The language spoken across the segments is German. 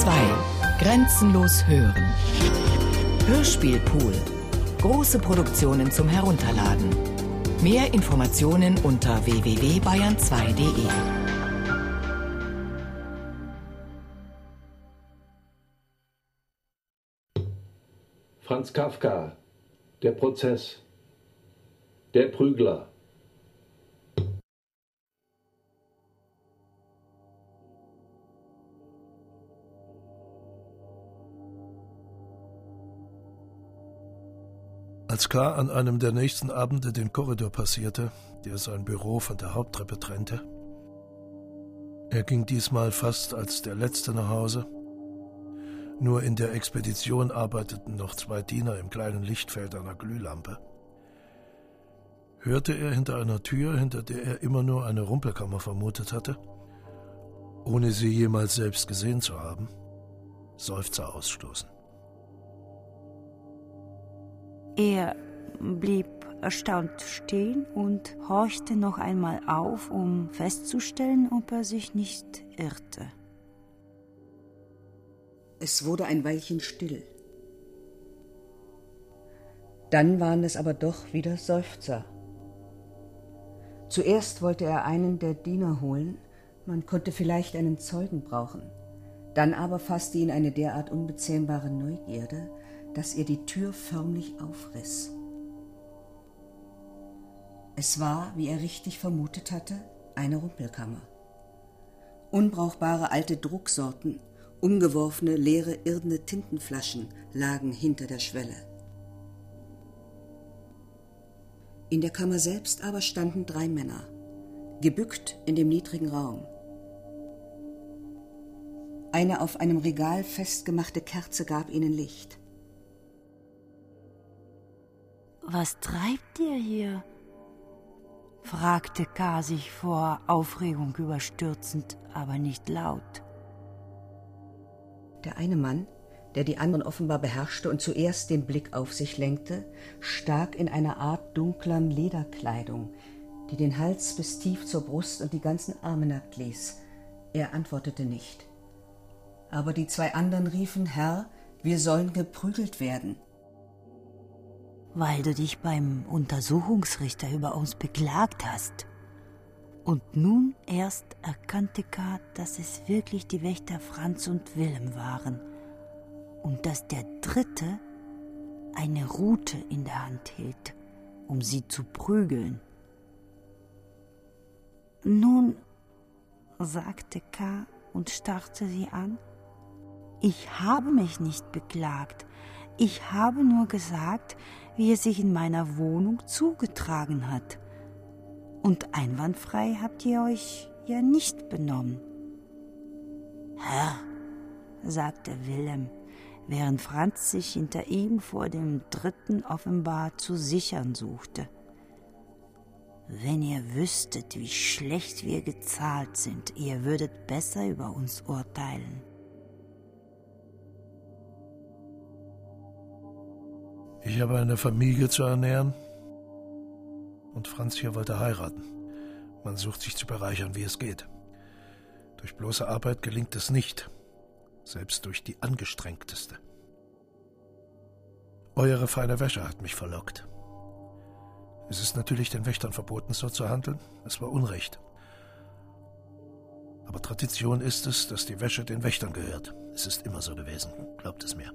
2. Grenzenlos hören. Hörspielpool. Große Produktionen zum Herunterladen. Mehr Informationen unter www.bayern2.de. Franz Kafka, der Prozess, der Prügler. Als K. an einem der nächsten Abende den Korridor passierte, der sein Büro von der Haupttreppe trennte, er ging diesmal fast als der Letzte nach Hause. Nur in der Expedition arbeiteten noch zwei Diener im kleinen Lichtfeld einer Glühlampe. Hörte er hinter einer Tür, hinter der er immer nur eine Rumpelkammer vermutet hatte, ohne sie jemals selbst gesehen zu haben, Seufzer ausstoßen. Er blieb erstaunt stehen und horchte noch einmal auf, um festzustellen, ob er sich nicht irrte. Es wurde ein Weilchen still. Dann waren es aber doch wieder Seufzer. Zuerst wollte er einen der Diener holen, man konnte vielleicht einen Zeugen brauchen. Dann aber fasste ihn eine derart unbezähmbare Neugierde, dass er die Tür förmlich aufriss. Es war, wie er richtig vermutet hatte, eine Rumpelkammer. Unbrauchbare alte Drucksorten, umgeworfene, leere, irdene Tintenflaschen lagen hinter der Schwelle. In der Kammer selbst aber standen drei Männer, gebückt in dem niedrigen Raum. Eine auf einem Regal festgemachte Kerze gab ihnen Licht. Was treibt ihr hier? fragte K. sich vor Aufregung überstürzend, aber nicht laut. Der eine Mann, der die anderen offenbar beherrschte und zuerst den Blick auf sich lenkte, stak in einer Art dunkler Lederkleidung, die den Hals bis tief zur Brust und die ganzen Arme nackt ließ. Er antwortete nicht. Aber die zwei anderen riefen, Herr, wir sollen geprügelt werden weil du dich beim Untersuchungsrichter über uns beklagt hast. Und nun erst erkannte K., dass es wirklich die Wächter Franz und Wilhelm waren und dass der Dritte eine Rute in der Hand hielt, um sie zu prügeln. Nun, sagte K. und starrte sie an, ich habe mich nicht beklagt, ich habe nur gesagt, wie es sich in meiner Wohnung zugetragen hat. Und einwandfrei habt ihr euch ja nicht benommen. Herr, sagte Wilhelm, während Franz sich hinter ihm vor dem Dritten offenbar zu sichern suchte. Wenn ihr wüsstet, wie schlecht wir gezahlt sind, ihr würdet besser über uns urteilen. Ich habe eine Familie zu ernähren und Franz hier wollte heiraten. Man sucht sich zu bereichern, wie es geht. Durch bloße Arbeit gelingt es nicht, selbst durch die angestrengteste. Eure feine Wäsche hat mich verlockt. Es ist natürlich den Wächtern verboten, so zu handeln. Es war Unrecht. Aber Tradition ist es, dass die Wäsche den Wächtern gehört. Es ist immer so gewesen, glaubt es mir.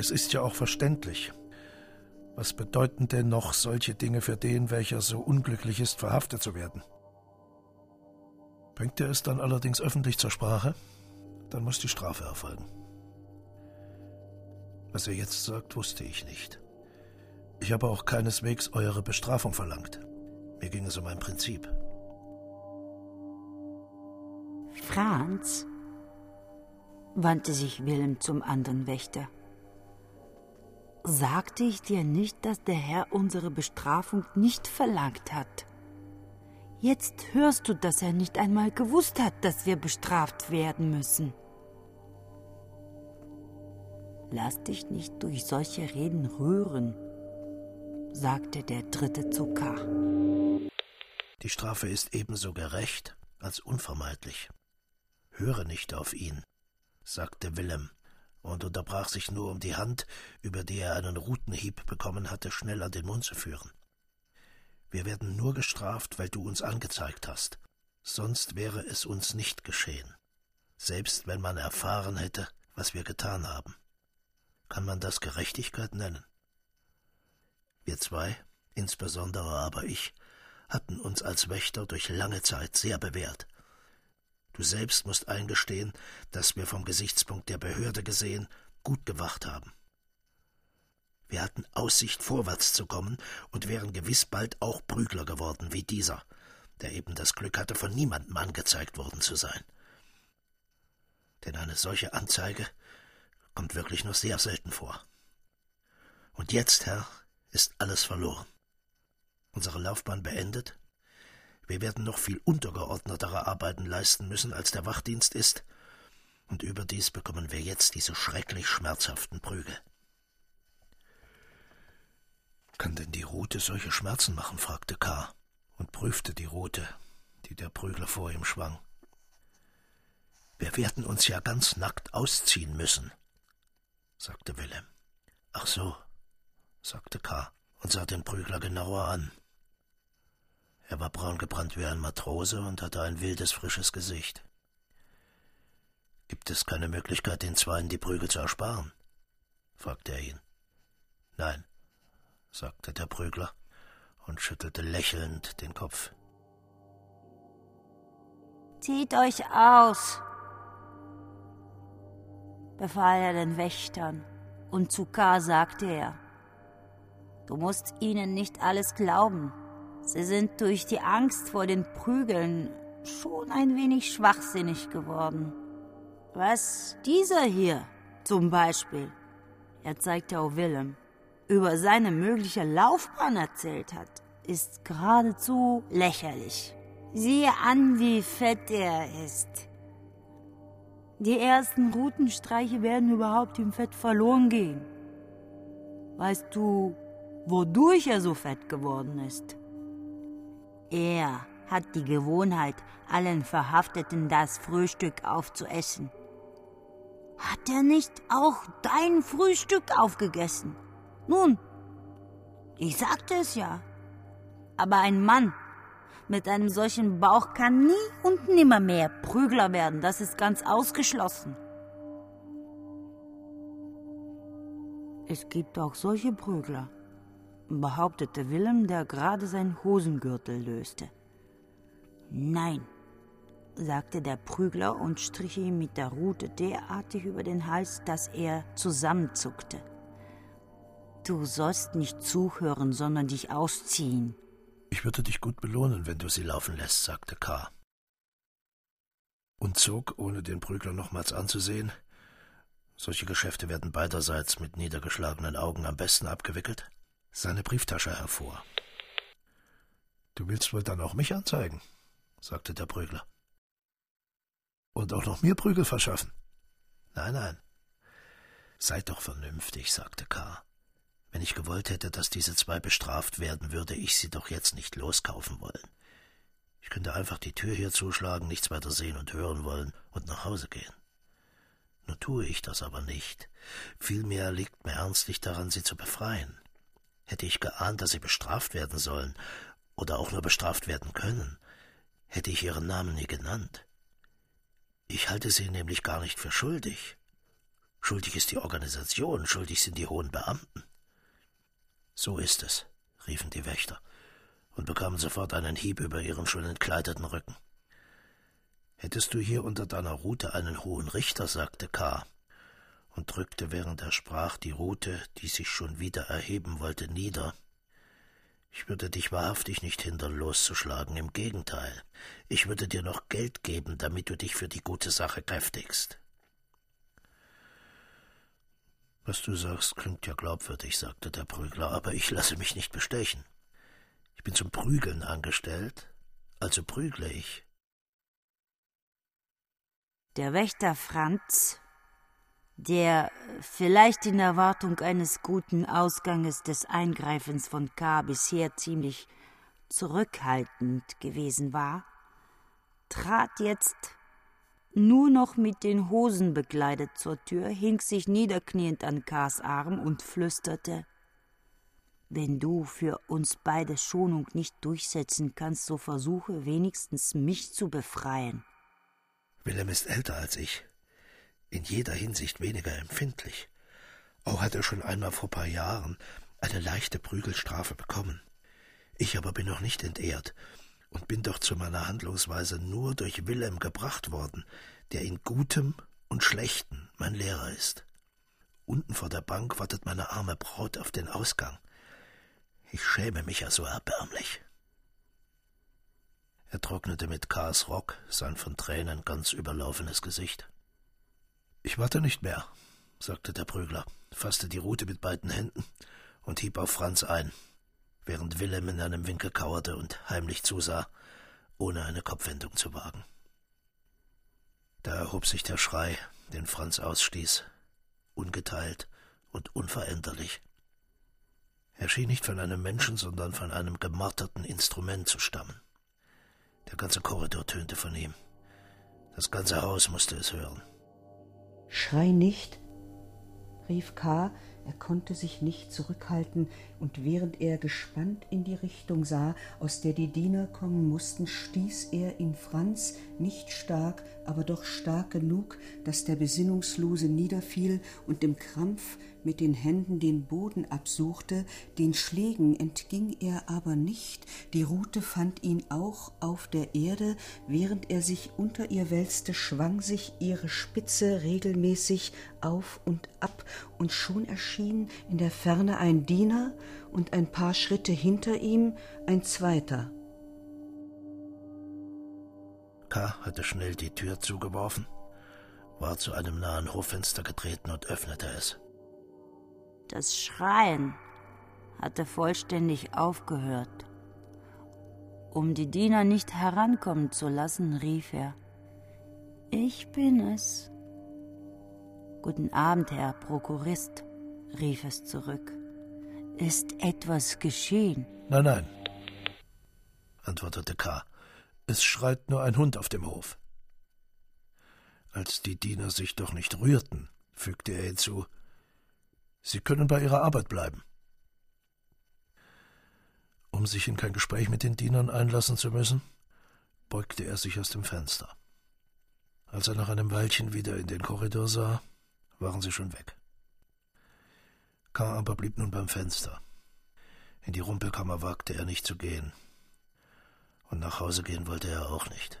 Es ist ja auch verständlich. Was bedeuten denn noch solche Dinge für den, welcher so unglücklich ist, verhaftet zu werden? Bringt er es dann allerdings öffentlich zur Sprache, dann muss die Strafe erfolgen. Was er jetzt sagt, wusste ich nicht. Ich habe auch keineswegs eure Bestrafung verlangt. Mir ging es um ein Prinzip. Franz, wandte sich Wilhelm zum anderen Wächter. Sagte ich dir nicht, dass der Herr unsere Bestrafung nicht verlangt hat? Jetzt hörst du, dass er nicht einmal gewusst hat, dass wir bestraft werden müssen. Lass dich nicht durch solche Reden rühren, sagte der dritte zu K. Die Strafe ist ebenso gerecht als unvermeidlich. Höre nicht auf ihn, sagte Willem und unterbrach sich nur, um die Hand, über die er einen Rutenhieb bekommen hatte, schnell an den Mund zu führen. Wir werden nur gestraft, weil du uns angezeigt hast. Sonst wäre es uns nicht geschehen. Selbst wenn man erfahren hätte, was wir getan haben. Kann man das Gerechtigkeit nennen? Wir zwei, insbesondere aber ich, hatten uns als Wächter durch lange Zeit sehr bewährt. Du selbst musst eingestehen, dass wir vom Gesichtspunkt der Behörde gesehen gut gewacht haben. Wir hatten Aussicht, vorwärts zu kommen und wären gewiss bald auch Prügler geworden wie dieser, der eben das Glück hatte, von niemandem angezeigt worden zu sein. Denn eine solche Anzeige kommt wirklich nur sehr selten vor. Und jetzt, Herr, ist alles verloren. Unsere Laufbahn beendet, wir werden noch viel untergeordnetere Arbeiten leisten müssen, als der Wachdienst ist, und überdies bekommen wir jetzt diese schrecklich schmerzhaften Prügel. Kann denn die Rute solche Schmerzen machen? fragte K. und prüfte die Rute, die der Prügler vor ihm schwang. Wir werden uns ja ganz nackt ausziehen müssen, sagte Wilhelm. Ach so, sagte K. und sah den Prügler genauer an. Er war braun gebrannt wie ein Matrose und hatte ein wildes, frisches Gesicht. Gibt es keine Möglichkeit, den Zweien die Prügel zu ersparen? fragte er ihn. Nein, sagte der Prügler und schüttelte lächelnd den Kopf. Zieht euch aus, befahl er den Wächtern, und zu K. sagte er, du musst ihnen nicht alles glauben. Sie sind durch die Angst vor den Prügeln schon ein wenig schwachsinnig geworden. Was dieser hier zum Beispiel, er zeigte auf Willem, über seine mögliche Laufbahn erzählt hat, ist geradezu lächerlich. Siehe an, wie fett er ist. Die ersten Rutenstreiche werden überhaupt im Fett verloren gehen. Weißt du, wodurch er so fett geworden ist? Er hat die Gewohnheit, allen Verhafteten das Frühstück aufzuessen. Hat er nicht auch dein Frühstück aufgegessen? Nun, ich sagte es ja. Aber ein Mann mit einem solchen Bauch kann nie und nimmer mehr Prügler werden, das ist ganz ausgeschlossen. Es gibt auch solche Prügler behauptete Willem, der gerade seinen Hosengürtel löste. Nein, sagte der Prügler und strich ihm mit der Rute derartig über den Hals, dass er zusammenzuckte. Du sollst nicht zuhören, sondern dich ausziehen. Ich würde dich gut belohnen, wenn du sie laufen lässt, sagte K. Und zog, ohne den Prügler nochmals anzusehen, solche Geschäfte werden beiderseits mit niedergeschlagenen Augen am besten abgewickelt, seine Brieftasche hervor. Du willst wohl dann auch mich anzeigen, sagte der Prügler. Und auch noch mir Prügel verschaffen? Nein, nein. Seid doch vernünftig, sagte K. Wenn ich gewollt hätte, dass diese zwei bestraft werden, würde ich sie doch jetzt nicht loskaufen wollen. Ich könnte einfach die Tür hier zuschlagen, nichts weiter sehen und hören wollen und nach Hause gehen. Nur tue ich das aber nicht. Vielmehr liegt mir ernstlich daran, sie zu befreien. Hätte ich geahnt, dass sie bestraft werden sollen oder auch nur bestraft werden können, hätte ich ihren Namen nie genannt. Ich halte sie nämlich gar nicht für schuldig. Schuldig ist die Organisation, schuldig sind die hohen Beamten. So ist es, riefen die Wächter und bekamen sofort einen Hieb über ihren schon entkleideten Rücken. Hättest du hier unter deiner Rute einen hohen Richter, sagte K., und drückte, während er sprach, die Rute, die sich schon wieder erheben wollte, nieder. Ich würde dich wahrhaftig nicht hindern, loszuschlagen, im Gegenteil, ich würde dir noch Geld geben, damit du dich für die gute Sache kräftigst. Was du sagst, klingt ja glaubwürdig, sagte der Prügler, aber ich lasse mich nicht bestechen. Ich bin zum Prügeln angestellt, also prügle ich. Der Wächter Franz der vielleicht in Erwartung eines guten Ausganges des Eingreifens von K. bisher ziemlich zurückhaltend gewesen war, trat jetzt nur noch mit den Hosen bekleidet zur Tür, hing sich niederkniend an Kars Arm und flüsterte Wenn du für uns beide Schonung nicht durchsetzen kannst, so versuche wenigstens mich zu befreien. Willem ist älter als ich, in jeder Hinsicht weniger empfindlich. Auch hat er schon einmal vor paar Jahren eine leichte Prügelstrafe bekommen. Ich aber bin noch nicht entehrt und bin doch zu meiner Handlungsweise nur durch Wilhelm gebracht worden, der in Gutem und Schlechten mein Lehrer ist. Unten vor der Bank wartet meine arme Braut auf den Ausgang. Ich schäme mich ja so erbärmlich. Er trocknete mit Kars Rock sein von Tränen ganz überlaufenes Gesicht. Ich warte nicht mehr, sagte der Prügler, fasste die Rute mit beiden Händen und hieb auf Franz ein, während Wilhelm in einem Winkel kauerte und heimlich zusah, ohne eine Kopfwendung zu wagen. Da erhob sich der Schrei, den Franz ausstieß, ungeteilt und unveränderlich. Er schien nicht von einem Menschen, sondern von einem gemarterten Instrument zu stammen. Der ganze Korridor tönte von ihm. Das ganze Haus musste es hören. Schrei nicht, rief K., er konnte sich nicht zurückhalten, und während er gespannt in die Richtung sah, aus der die Diener kommen mussten, stieß er in Franz nicht stark, aber doch stark genug, dass der Besinnungslose niederfiel und im Krampf mit den Händen den Boden absuchte, den Schlägen entging er aber nicht, die Rute fand ihn auch auf der Erde, während er sich unter ihr wälzte, schwang sich ihre Spitze regelmäßig auf und ab, und schon erschien in der Ferne ein Diener und ein paar Schritte hinter ihm ein zweiter. K. hatte schnell die Tür zugeworfen, war zu einem nahen Hoffenster getreten und öffnete es. Das Schreien hatte vollständig aufgehört. Um die Diener nicht herankommen zu lassen, rief er Ich bin es. Guten Abend, Herr Prokurist, rief es zurück. Ist etwas geschehen? Nein, nein, antwortete K. Es schreit nur ein Hund auf dem Hof. Als die Diener sich doch nicht rührten, fügte er hinzu, Sie können bei Ihrer Arbeit bleiben. Um sich in kein Gespräch mit den Dienern einlassen zu müssen, beugte er sich aus dem Fenster. Als er nach einem Weilchen wieder in den Korridor sah, waren sie schon weg. K. aber blieb nun beim Fenster. In die Rumpelkammer wagte er nicht zu gehen. Und nach Hause gehen wollte er auch nicht.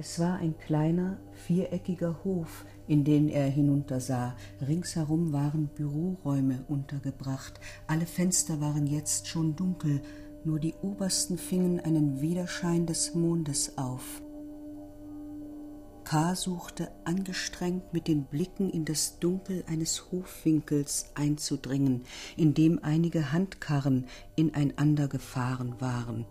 Es war ein kleiner, viereckiger Hof, in den er hinuntersah. Ringsherum waren Büroräume untergebracht. Alle Fenster waren jetzt schon dunkel, nur die obersten fingen einen Widerschein des Mondes auf. K. suchte angestrengt mit den Blicken in das Dunkel eines Hofwinkels einzudringen, in dem einige Handkarren ineinander gefahren waren.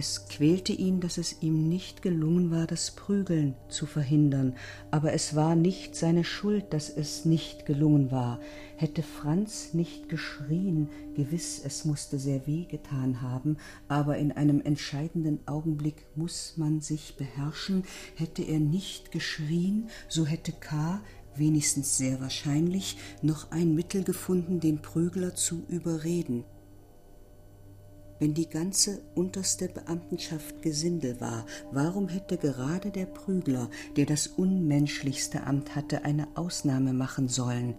Es quälte ihn, dass es ihm nicht gelungen war, das Prügeln zu verhindern, aber es war nicht seine Schuld, dass es nicht gelungen war. Hätte Franz nicht geschrien, gewiss, es musste sehr weh getan haben, aber in einem entscheidenden Augenblick muss man sich beherrschen, hätte er nicht geschrien, so hätte K. wenigstens sehr wahrscheinlich noch ein Mittel gefunden, den Prügler zu überreden wenn die ganze unterste Beamtenschaft Gesindel war, warum hätte gerade der Prügler, der das unmenschlichste Amt hatte, eine Ausnahme machen sollen?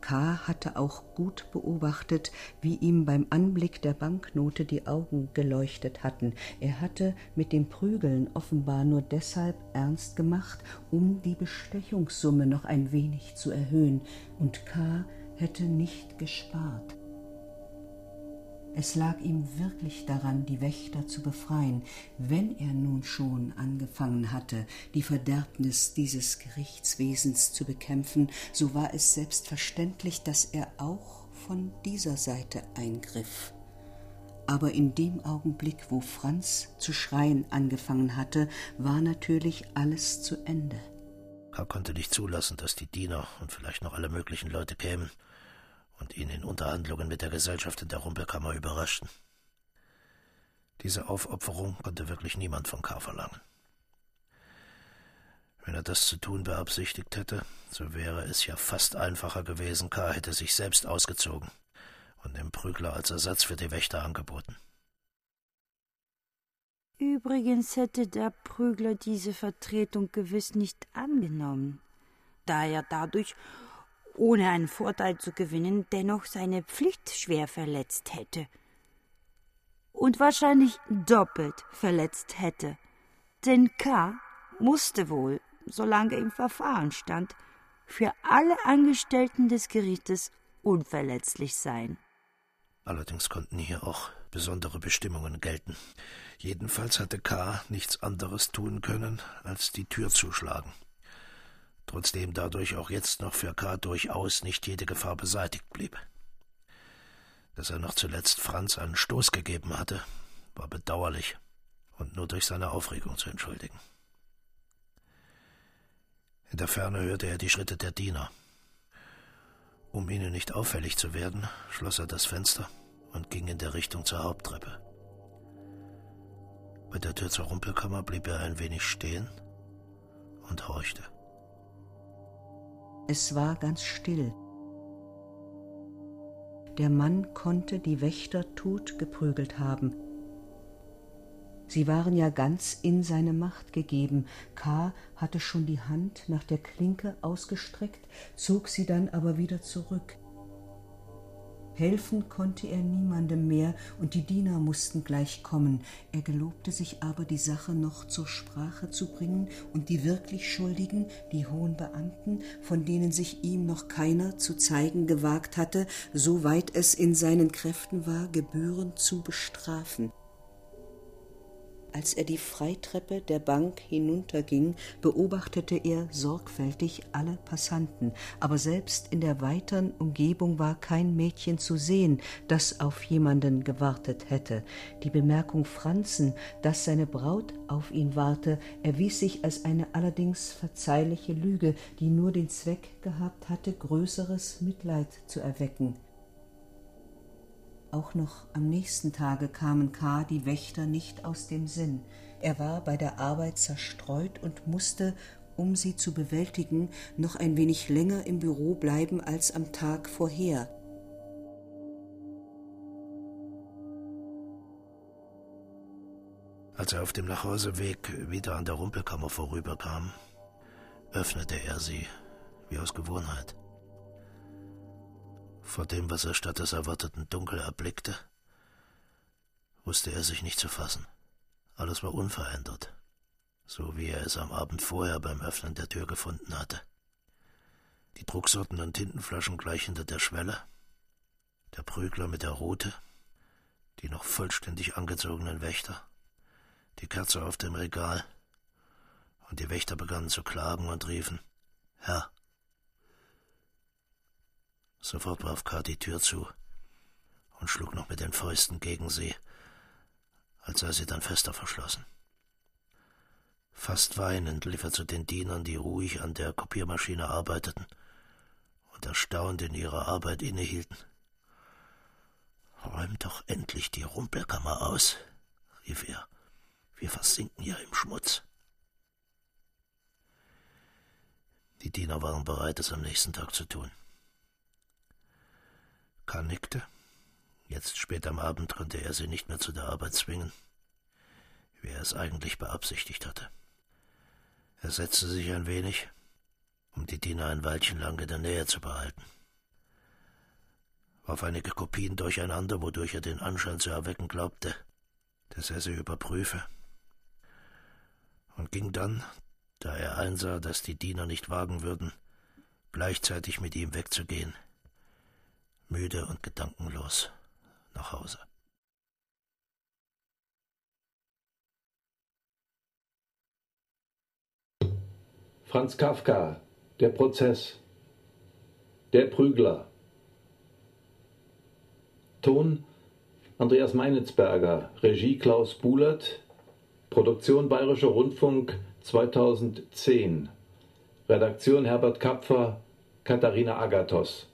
K. hatte auch gut beobachtet, wie ihm beim Anblick der Banknote die Augen geleuchtet hatten. Er hatte mit dem Prügeln offenbar nur deshalb ernst gemacht, um die Bestechungssumme noch ein wenig zu erhöhen, und K. hätte nicht gespart. Es lag ihm wirklich daran, die Wächter zu befreien, wenn er nun schon angefangen hatte, die Verderbnis dieses Gerichtswesens zu bekämpfen, so war es selbstverständlich, dass er auch von dieser Seite eingriff. Aber in dem Augenblick, wo Franz zu schreien angefangen hatte, war natürlich alles zu Ende. Er konnte nicht zulassen, dass die Diener und vielleicht noch alle möglichen Leute kämen und ihn in Unterhandlungen mit der Gesellschaft in der Rumpelkammer überraschten. Diese Aufopferung konnte wirklich niemand von K. verlangen. Wenn er das zu tun beabsichtigt hätte, so wäre es ja fast einfacher gewesen, K. hätte sich selbst ausgezogen und dem Prügler als Ersatz für die Wächter angeboten. Übrigens hätte der Prügler diese Vertretung gewiss nicht angenommen, da er dadurch, ohne einen Vorteil zu gewinnen, dennoch seine Pflicht schwer verletzt hätte. Und wahrscheinlich doppelt verletzt hätte. Denn K. musste wohl, solange im Verfahren stand, für alle Angestellten des Gerichtes unverletzlich sein. Allerdings konnten hier auch besondere Bestimmungen gelten. Jedenfalls hatte K. nichts anderes tun können, als die Tür zuschlagen. Trotzdem dadurch auch jetzt noch für K. durchaus nicht jede Gefahr beseitigt blieb. Dass er noch zuletzt Franz einen Stoß gegeben hatte, war bedauerlich und nur durch seine Aufregung zu entschuldigen. In der Ferne hörte er die Schritte der Diener. Um ihnen nicht auffällig zu werden, schloss er das Fenster und ging in der Richtung zur Haupttreppe. Bei der Tür zur Rumpelkammer blieb er ein wenig stehen und horchte. Es war ganz still. Der Mann konnte die Wächter tot geprügelt haben. Sie waren ja ganz in seine Macht gegeben. K. hatte schon die Hand nach der Klinke ausgestreckt, zog sie dann aber wieder zurück. Helfen konnte er niemandem mehr, und die Diener mussten gleich kommen. Er gelobte sich aber, die Sache noch zur Sprache zu bringen und die wirklich Schuldigen, die hohen Beamten, von denen sich ihm noch keiner zu zeigen gewagt hatte, soweit es in seinen Kräften war, gebührend zu bestrafen. Als er die Freitreppe der Bank hinunterging, beobachtete er sorgfältig alle Passanten, aber selbst in der weiteren Umgebung war kein Mädchen zu sehen, das auf jemanden gewartet hätte. Die Bemerkung Franzen, dass seine Braut auf ihn warte, erwies sich als eine allerdings verzeihliche Lüge, die nur den Zweck gehabt hatte, größeres Mitleid zu erwecken. Auch noch am nächsten Tage kamen K. die Wächter nicht aus dem Sinn. Er war bei der Arbeit zerstreut und musste, um sie zu bewältigen, noch ein wenig länger im Büro bleiben als am Tag vorher. Als er auf dem Nachhauseweg wieder an der Rumpelkammer vorüberkam, öffnete er sie, wie aus Gewohnheit. Vor dem, was er statt des erwarteten Dunkel erblickte, wusste er sich nicht zu fassen. Alles war unverändert, so wie er es am Abend vorher beim Öffnen der Tür gefunden hatte. Die Drucksorten und Tintenflaschen gleich hinter der Schwelle, der Prügler mit der Rute, die noch vollständig angezogenen Wächter, die Kerze auf dem Regal, und die Wächter begannen zu klagen und riefen Herr, Sofort warf K. die Tür zu und schlug noch mit den Fäusten gegen sie, als sei sie dann fester verschlossen. Fast weinend lief er zu den Dienern, die ruhig an der Kopiermaschine arbeiteten und erstaunt in ihrer Arbeit innehielten. Räumt doch endlich die Rumpelkammer aus, rief er. Wir versinken ja im Schmutz. Die Diener waren bereit, es am nächsten Tag zu tun. K. nickte. Jetzt spät am Abend konnte er sie nicht mehr zu der Arbeit zwingen, wie er es eigentlich beabsichtigt hatte. Er setzte sich ein wenig, um die Diener ein Weilchen lang in der Nähe zu behalten, warf einige Kopien durcheinander, wodurch er den Anschein zu erwecken glaubte, dass er sie überprüfe, und ging dann, da er einsah, dass die Diener nicht wagen würden, gleichzeitig mit ihm wegzugehen, müde und gedankenlos nach Hause. Franz Kafka, Der Prozess. Der Prügler. Ton Andreas Meinitzberger, Regie Klaus Buhlert, Produktion Bayerischer Rundfunk 2010. Redaktion Herbert Kapfer, Katharina Agathos.